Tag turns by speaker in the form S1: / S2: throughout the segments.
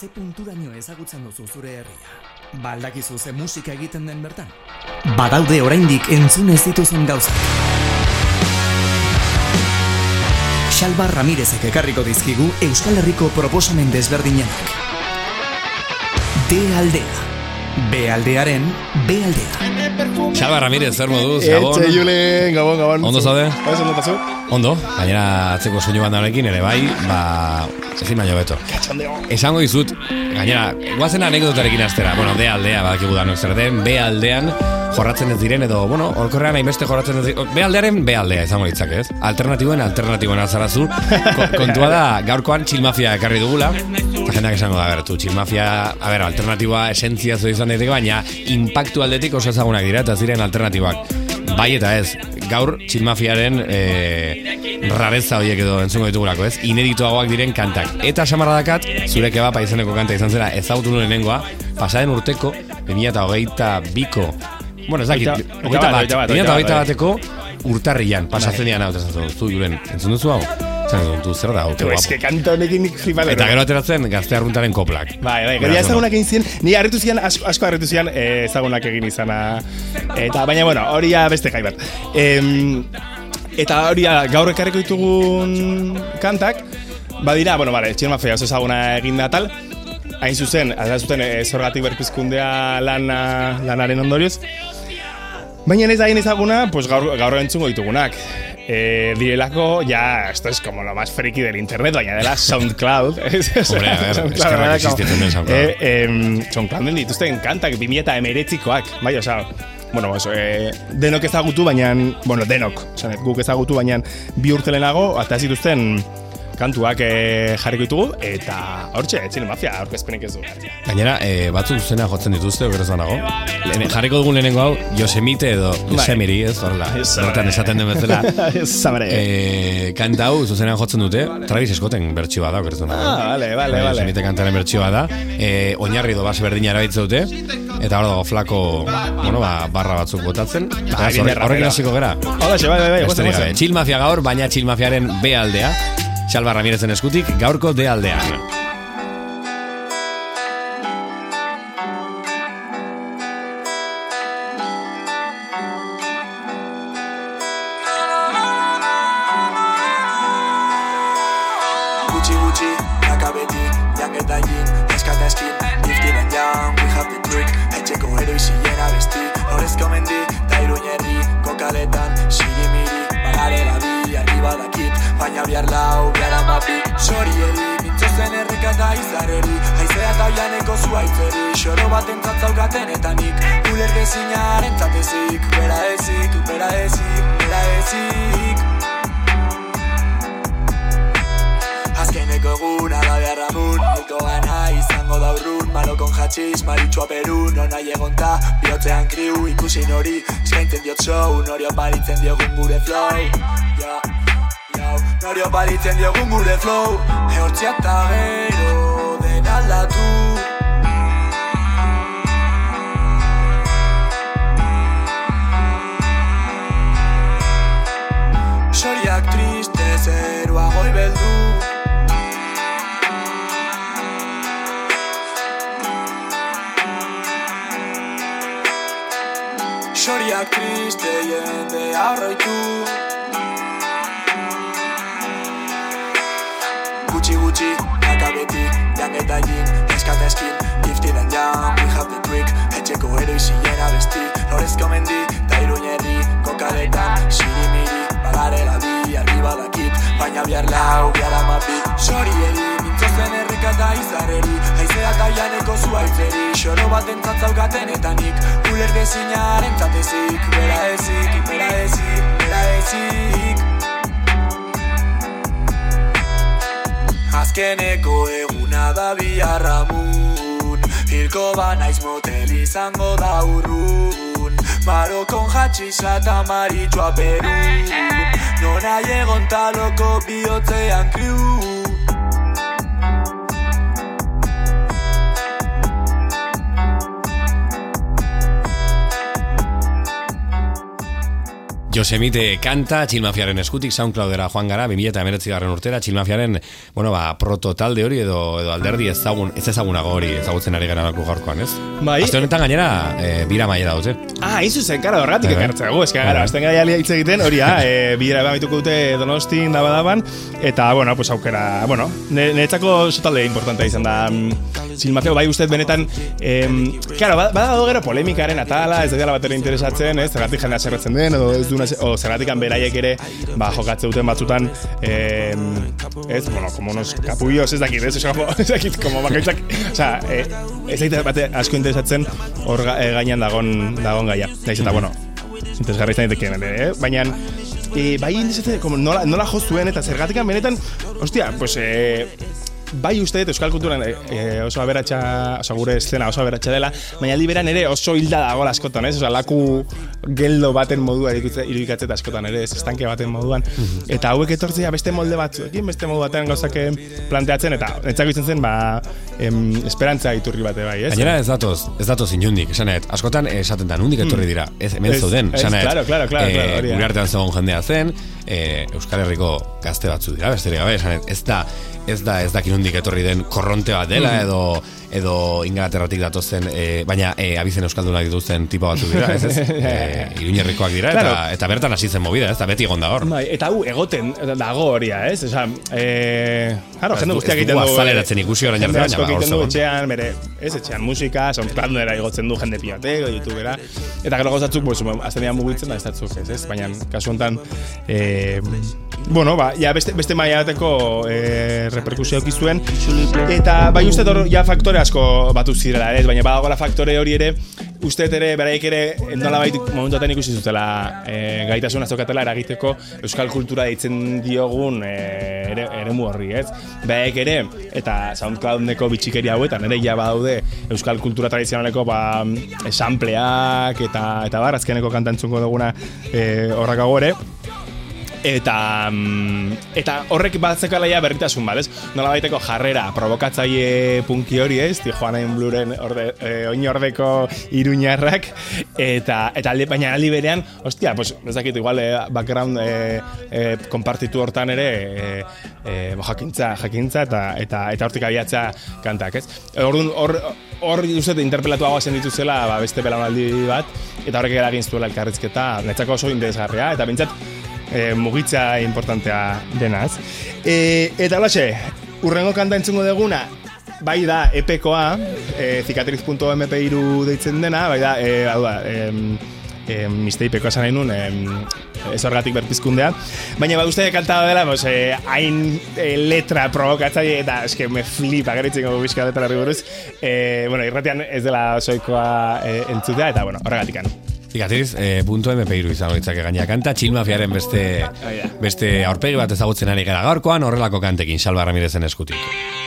S1: ze punturaino ezagutzen duzu zure herria. Baldakizu ze musika egiten den bertan. Badaude oraindik entzun ez dituzun gauzak. Xalba Ramirezek ekarriko dizkigu Euskal Herriko proposamen desberdinak. D aldea. B aldearen B aldea.
S2: Xalba Ramirez, zer moduz, Gabon?
S3: Etxe, Julen, Gabon, Gabon.
S2: Ondo zaude?
S3: Bai, ondo tazu?
S2: Ondo, gainera atzeko soinu banda honekin ere bai, ba, ezin baino beto. Esango dizut, gainera, guazen anekdotarekin astera, bueno, D aldea, badakigu da zer den, B aldean, jorratzen ez diren edo, bueno, olkorrean hainbeste jorratzen ez diren, B aldearen B aldea izango ditzak ez? Alternatiboen, alternatiboen azarazu, Ko, kontua da, gaurkoan txilmafia ekarri dugula, jendeak esango da, bertu, txilmafia, a ber, alternatiboa esentzia zo izan daiteke, baina impactu aldetik oso ezagunak dira, eta ziren alternatiboak. Bai eta ez, gaur txilmafiaren e, rareza horiek edo entzungo ditugulako, ez? Ineditoagoak diren kantak. Eta samarra dakat, zure kebapa izeneko kanta izan zera ezagutu nuen lehenengoa, pasaren urteko, 2008 biko, bueno, ez dakit,
S3: Hogeita-
S2: hogeita bat,
S3: hogeita bat,
S2: 2008
S3: hogeita bat,
S2: bateko urtarrian, pasatzen dian hau, zu, Julen, entzun duzu hau? Zan du, zer da, hau,
S3: Tu, eske kanta honekin nik flipa
S2: Eta gero ateratzen gazte arruntaren koplak.
S3: Bai, bai, gero ezagunak egin ziren, ni harritu zian, asko, asko harritu zian eh, ezagunak egin izana. Eta, baina, bueno, hori beste gai bat. Em, eta hori gaur ekarriko ditugun kantak, badira, bueno, bale, txien mafia oso ezaguna egin da tal, hain zuzen, azala zuten e, zorgatik berpizkundea lana, lanaren ondorioz, Baina ez da ezaguna, pues gaur, gaur entzungo ditugunak. Eh, direlako, ya, esto es como lo más friki del internet, baina SoundCloud.
S2: Hombre, a ver,
S3: SoundCloud,
S2: eskerrak
S3: dela,
S2: existitzen den SoundCloud.
S3: Eh, em, SoundClouden dituzten kantak, 2000 eta emeretzikoak, bai, osea, bueno, eso, eh, denok ezagutu, baina, bueno, denok, esan, guk ezagutu, baina bi urte lehenago, eta ez dituzten kantuak eh, jarriko ditugu, eta hortxe, etxile mafia, aurkezpenik ez du.
S2: Gainera, e, batzuk zuzena jotzen dituzte, okeraz banago. Lehen, jarriko dugun lehenengo hau, Yosemite edo Yosemiri, ez horrela. Hortan esaten den bezala.
S3: Zamare.
S2: e, kanta hau zuzenean jotzen dute, Travis Scotten bertsioa da, okeraz banago.
S3: Ah, vale, vale,
S2: Bai,
S3: vale.
S2: Yosemite kantaren bertsioa da. E, oinarri do base berdina erabiltzen dute. Eta hor dago flako, bueno, ba, barra batzuk botatzen. Eta
S3: Bai, bien
S2: horrekin hasiko gera.
S3: Hola, xe, bai, bai, bai.
S2: Chill Mafia gaur, baina Chill Mafiaren B aldea. Xalba Ramirezen eskutik, gaurko D
S4: Baina bihar lau, bihar amapi Sori eri, mintzozen erreka eta izareri. Haizea eta oianeko zuaitzeri Xoro bat entzaukaten eta nik. Uler gezinaren tatezik Bera ezik, bera ezik, bera ezik. Azkeneko eguna da beharramun Niko gana izango da urrun. Malokon jatxiz, maritxua perun Ona egonta, bihotzean kriu Ikusi nori, eskaintzen diot show Nori oparitzen diogun gure flow. Ja, ja, nori oparitzen diogun gure flow. Ehortzia eta gero den aldatu. Soriak triste, zerua goi beldu. Soriak triste jende arroitu eta egin, eskata eskin and young, we have the trick Etxeko eroizien abesti, lorezko mendi, ta iruñerri Kokaletan, sirimiri, bagarela bi, arriba dakit Baina bihar lau, bihar amapi Sori eri, mintzozen erreka eta izareri Haizea eta janeko zuaitzeri Xoro bat entzaukaten eta nik Uler gezinaren tatezik Bera ezik, bera ezik, bera ezik. Azkeneko eguna da biharramun Hilko ba naiz motel izango da urrun. Marokon jatxisa eta maritxua perun Nona egon taloko bihotzean kriu
S2: Josemite kanta, Txilmafiaren eskutik, Soundcloudera joan gara, 2000 garren urtera, Txilmafiaren, bueno, ba, proto talde hori edo, edo alderdi ezagun, ez ezagunago hori ezagutzen ari gara nako gaurkoan, ez?
S3: Bai.
S2: Aste honetan gainera, e, bira maia dauz, eh?
S3: Ah, izu zen, kara, horregatik
S2: Bai,
S3: ekartzea. Gu, eska, gara,
S2: Bai.
S3: azten gaia hitz egiten, hori, ah, e, bira bamituko dute donostin daba daban, eta, bueno, pues aukera, bueno, ne- niretzako sotalde importantea izan da, mm, Silmafeo, bai uste benetan, em, claro, ba- badago gero polemikaren atala, ez dela batera interesatzen, ez, zergatik jendea zerretzen den, edo ez duna, o zergatik beraiek ere, ba, jokatze duten batzutan, em, ez, bueno, como unos capullos, ez dakit, ez, ez, ez dakit, como bakoitzak, o sea, eh, ez dakit bate asko interesatzen hor ga, eh, gainean dagon, dagon gaia. Naiz eta, bueno, interesgarri izan daitekeen ere, eh? baina e, bai interesatzen, como nola, nola jo zuen eta zergatikan benetan, ostia, pues, e, bai uste dut euskal kulturan e, e, oso aberatsa, oso gure eszena oso aberatsa dela, baina aldi beran ere oso hilda dago askotan, ez? Osa, laku geldo baten modua irudikatzeta askotan ere, ez? Estanke baten moduan. Eta hauek etortzea beste molde batzuekin, beste modu batean gauzak planteatzen, eta netzako izan zen, ba, em, esperantza iturri bate bai, ez?
S2: Gainera ez datoz, ez datoz inundik, esanet, askotan esaten da, nundik etorri dira, ez hemen
S3: ez,
S2: esanet,
S3: claro, claro, claro, claro,
S2: artean zegoen jendea zen, eh, Euskal Herriko gazte batzu dira, besterik gabe, ez da, ez da, ez dakin nundik etorri den korronte bat dela,
S3: Mm.
S2: edo, edo Inglaterratik datozen, eh, baina eh, abizen euskaldunak dituzten tipo batzu dira, ez ez? Iruñerrikoak dira, eta,
S3: Claro.
S2: eta bertan hasi zen movida, ez da, beti egon da hor.
S3: Bai, eta hau egoten dago horia, ez? Osa, eh, claro,
S2: Ez
S3: jende
S2: du-
S3: guztiak
S2: ez
S3: egiten
S2: dugu
S3: du.
S2: azaleratzen ikusi orain arte,
S3: asko
S2: baina ba,
S3: egiten du
S2: hor
S3: etxean, bere, ez etxean musika, soundcloudera igotzen du jende pilateko, youtubera. Eta gero gozatzuk, pues, aztenean mugitzen da ez datzuk, ez, ez? Baina, kasu honetan, eh, bueno, ba, ja beste, beste maiateko eh, reperkusio eduki zuen. Eta bai uste hor ja faktore asko batu zirela, ez? Baina badagoela faktore hori ere, uste ere, beraiek ere, nolabait momentuaten ikusi zutela e, gaitasun azokatela eragiteko euskal kultura deitzen diogun e, ere, eremu horri, ez? Beraiek ere, eta SoundCloudeko bitxikeria hauetan, ere ja badaude euskal kultura tradizionaleko ba, sampleak eta, eta bar, azkeneko kantantzungo duguna e, horrakago ere, eta mm, eta horrek batzekala ja berritasun bat, ez? Nola baiteko jarrera provokatzaile punki hori, ez? Tijuanaen Bluren orde, eh, oinordeko iruñarrak eta eta alde baina aldi berean, hostia, pues ez dakit igual eh, background eh, eh, konpartitu hortan ere eh, eh, jakintza, jakintza eta eta eta hortik abiatzea kantak, ez? Orduan hor hor uste dut interpelatuagoa zen dituzela ba, beste belaunaldi bat eta horrek eragin zuela elkarrizketa netzako oso interesgarria eta bintzat e, mugitza importantea denaz. E, eta holaxe, urrengo kanta entzungo deguna, bai da epekoa, e, cicatriz.mp3 deitzen dena, bai da, e, hau da, em, em, misteipeko esan nahi nun, em, ez horgatik berpizkundea. Baina ba uste kanta dela, pues, eh, hain eh, letra provokatzaile eta eske me flipa geritzen gogo bizka letra buruz. Eh, bueno, irratian ez dela soikoa eh, entzutea eta bueno, horregatikan.
S2: Ikatiz, eh, punto MP3 izango ditzake gaina kanta, Txilmafiaren beste,
S3: da.
S2: beste aurpegi bat ezagutzen ari gara gaurkoan, horrelako kantekin, Salva Ramirezen eskutik.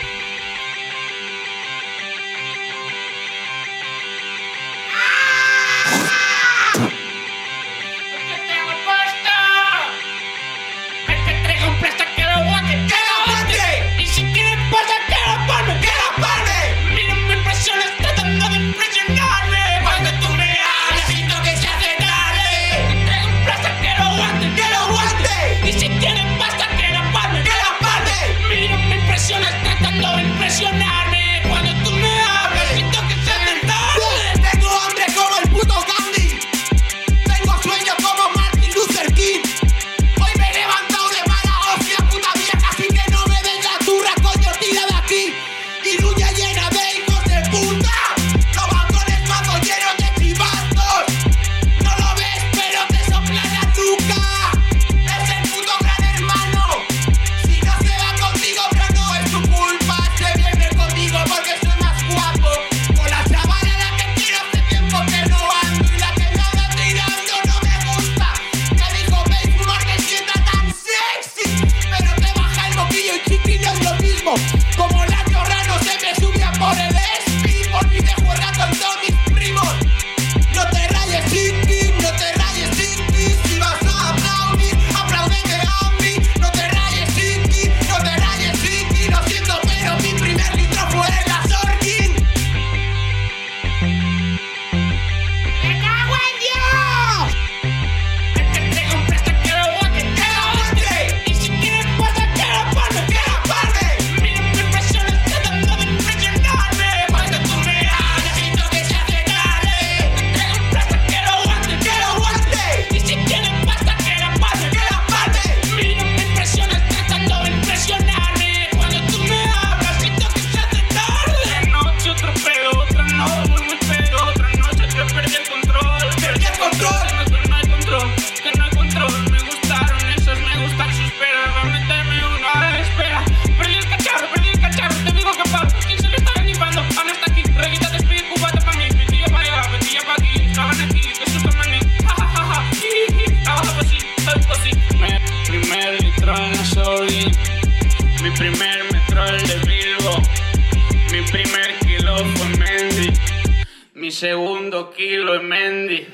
S5: Mi primer
S6: metro de Bilbo, mi primer kilo fue Mendy, mi segundo kilo es Mendy.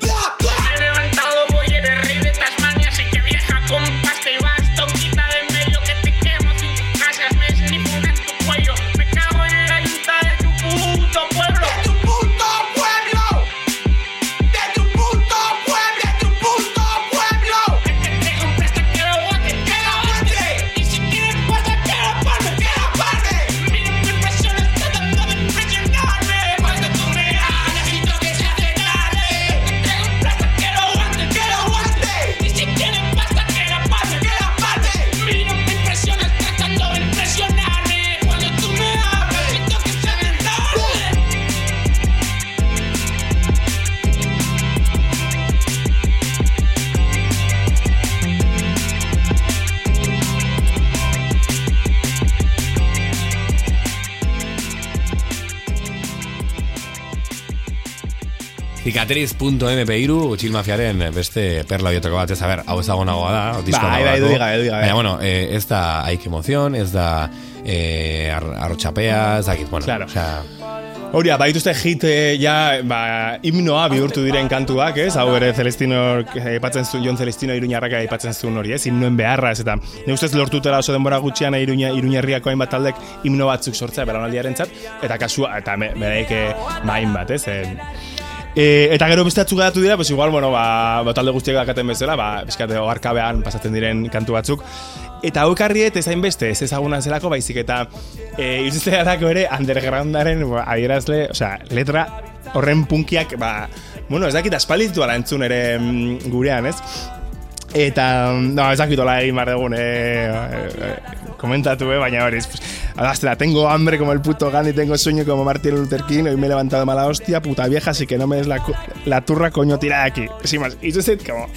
S2: Cicatriz.mp3 Chill Mafiaren beste perla horietako bat ez, a ber, hau ezagunagoa da, o, disko
S3: Bai, bai, diga, du diga, bai.
S2: Baina, bueno, eh, ez da Aik Emoción, ez da eh, ar, Arrotxapea, ez dakit, bueno,
S3: Claro.
S2: osea,
S3: Hori, baituzte hit eh, ja, ba, himnoa bihurtu diren kantuak, ez? Hau ere Celestino, aipatzen zuen, Jon Celestino Iruñarraka aipatzen zuen hori, ez? Himnoen beharra, ez? Eta ne ustez lortutela oso denbora gutxian Iruña, Iruñerriako hainbat taldek himno batzuk sortzea belaunaldiarentzat eta kasua, eta me, beraik eh, main bat, ez? E, E, eta gero beste batzuk geratu dira, pues igual, bueno, ba, ba talde guztiek dakaten bezala, ba, bizkate oarkabean pasatzen diren kantu batzuk. Eta hau ekarriet ez hainbeste, ez ezaguna zelako, baizik eta e, iruztelarako ere undergroundaren ba, adierazle, osea, letra horren punkiak, ba, bueno, ez dakit aspalditu ala entzun ere mm, gurean, ez? Eta, no, ez dakit hola egin behar dugun, eh, eh, komentatu, eh, baina hori, pues, tengo hambre como el puto Gandhi, tengo sueño como Martin Luther King, hoy me he levantado mala hostia, puta vieja, así que no me des la, la turra, coño, tira de aquí. Sin más, y zait, como...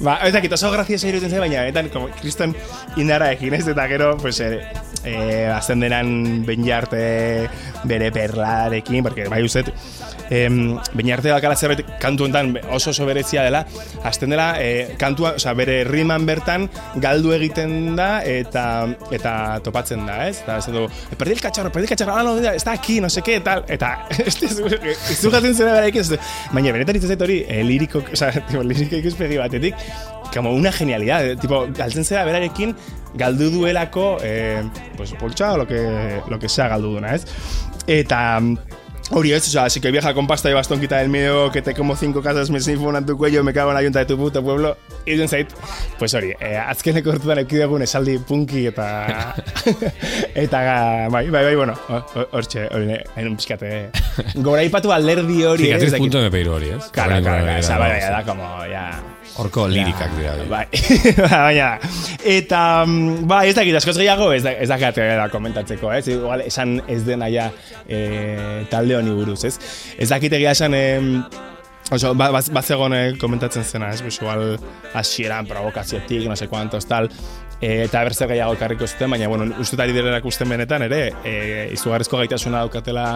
S3: Ba, ez dakit, oso grazioso iruditzen zait, baina etan, como, kriston indara egin ez, eta gero, pues, eh, eh, azten denan behin arte bere perlarekin, porque bai uzet, em, behin arte dakala zerbait kantu enten oso oso berezia dela, azten dela, eh, kantua, osea, bere riman bertan galdu egiten da eta eta topatzen da, ez? Eta ez du, perdí el cacharro, perdí el cacharro, ah, no, está aquí, no sé qué, tal, eta, este, izu jaten zera beraik ez, baina benetan zait hori, eh, liriko, osea, tipo, liriko ikuspegi batetik, como una genialidad, eh, tipo, galtzen zera berarekin, galdu duelako, eh, pues, poltsa o lo que, lo que sea galdu duna, ez? Eta, Hori ez, o sea, así que vieja con pasta y bastón quita del medio, que te como cinco casas, me sinfona en tu cuello, me cago en la yunta de tu puto pueblo, y zait, pues hori, eh, azkeneko urtuan eukidegun esaldi punki eta... eta, bai, bai, bai, bueno, hortxe, hori, hain un pizkate, gora ipatu alderdi hori, eh, ez dakit.
S2: Cicatriz.mp3 hori, ez?
S3: Claro, claro, claro, esa, bai, da, como, ya...
S2: Horko lirikak dira.
S3: Bai, baina, eta, mm, bai, ez dakit, askoz gehiago, ez, ez dakat da komentatzeko, ez? Igual, esan ez dena ja e, talde honi buruz, ez? Ez dakit egia esan, em, Oso, ba, bat, bat zegoen eh, komentatzen zena, ez? Pues igual, hasieran provokaziotik, no sé cuantos, tal, e, eta berze gehiago ekarriko zuten, baina, bueno, uste ari direnak usten benetan, ere, e, izugarrizko gaitasuna daukatela,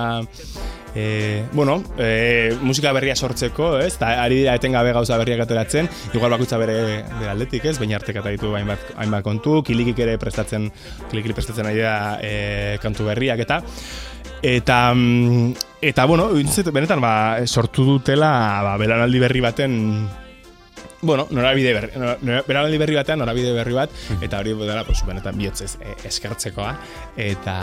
S3: e, bueno, e, musika berria sortzeko, ez? Eta ari dira etengabe gauza berriak ateratzen, igual bakoitza bere, bere aldetik, ez? Baina arte kata ditu hainbat, hainbat kontu, kilikik ere prestatzen, kilikik prestatzen ari da e, kantu berriak eta Eta, mm, eta bueno, benetan, ba, sortu dutela, ba, belanaldi berri baten, bueno, norabide berri, nora- nora- belanaldi berri batean, norabide berri bat, eta hori dela, pues, benetan, bihotzez e, eskertzekoa, eta,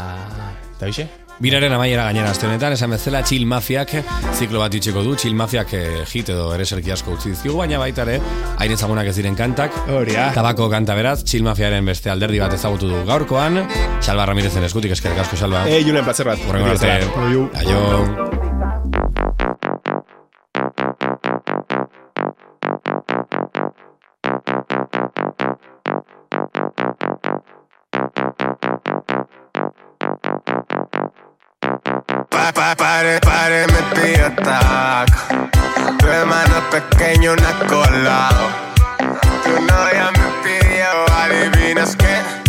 S3: eta bixe?
S2: Biraren amaiera gainera aste honetan, esan bezala Chill Mafiak ziklo bat itxeko du, Chill Mafiak eh, hit edo ereserki asko utzi dizkigu, baina baita ere, hain ezagunak ez diren kantak,
S3: Hori, ah.
S2: tabako kanta beraz, Chill Mafiaren beste alderdi bat ezagutu du gaurkoan, Salva Ramirezen eskutik, eskerrik asko Salva.
S3: Eh, Julen, placer bat.
S2: Horrengo arte,
S3: aio.
S7: Pa, pa, pare, pare, me pidió taco. Tu hermano pequeño, una colado. Tu novia me pidió, adivinas qué.